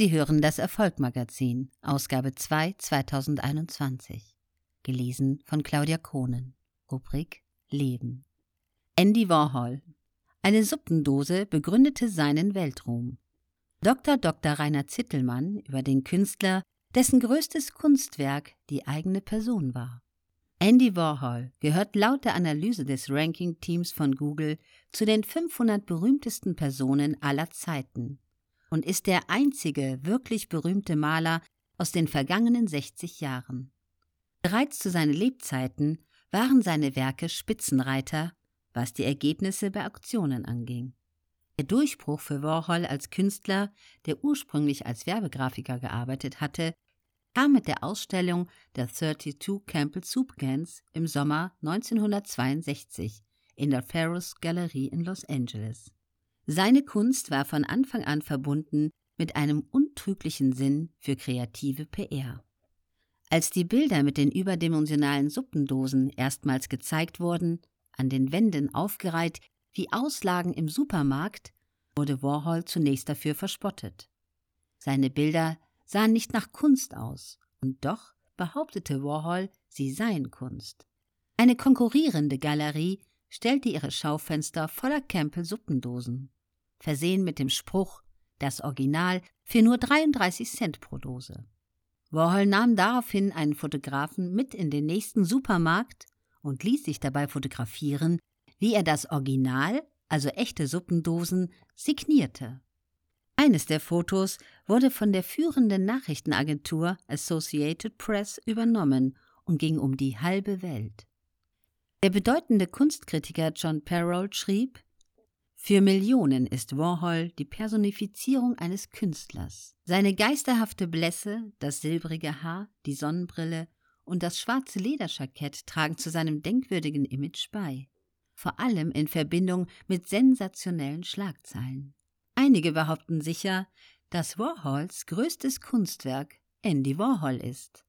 Sie hören das Erfolgmagazin, Ausgabe 2 2021. Gelesen von Claudia Kohnen. Rubrik Leben. Andy Warhol. Eine Suppendose begründete seinen Weltruhm. Dr. Dr. Rainer Zittelmann über den Künstler, dessen größtes Kunstwerk die eigene Person war. Andy Warhol gehört laut der Analyse des Ranking-Teams von Google zu den 500 berühmtesten Personen aller Zeiten und ist der einzige wirklich berühmte Maler aus den vergangenen 60 Jahren. Bereits zu seinen Lebzeiten waren seine Werke Spitzenreiter, was die Ergebnisse bei Auktionen anging. Der Durchbruch für Warhol als Künstler, der ursprünglich als Werbegrafiker gearbeitet hatte, kam mit der Ausstellung der 32 Campbell Soup Cans im Sommer 1962 in der Ferus Galerie in Los Angeles. Seine Kunst war von Anfang an verbunden mit einem untrüglichen Sinn für kreative PR. Als die Bilder mit den überdimensionalen Suppendosen erstmals gezeigt wurden, an den Wänden aufgereiht wie Auslagen im Supermarkt, wurde Warhol zunächst dafür verspottet. Seine Bilder sahen nicht nach Kunst aus, und doch behauptete Warhol, sie seien Kunst. Eine konkurrierende Galerie stellte ihre Schaufenster voller Campbell Suppendosen versehen mit dem Spruch Das Original für nur 33 Cent pro Dose. Warhol nahm daraufhin einen Fotografen mit in den nächsten Supermarkt und ließ sich dabei fotografieren, wie er das Original, also echte Suppendosen, signierte. Eines der Fotos wurde von der führenden Nachrichtenagentur Associated Press übernommen und ging um die halbe Welt. Der bedeutende Kunstkritiker John Perrault schrieb, für Millionen ist Warhol die Personifizierung eines Künstlers. Seine geisterhafte Blässe, das silbrige Haar, die Sonnenbrille und das schwarze Lederjackett tragen zu seinem denkwürdigen Image bei. Vor allem in Verbindung mit sensationellen Schlagzeilen. Einige behaupten sicher, dass Warhols größtes Kunstwerk Andy Warhol ist.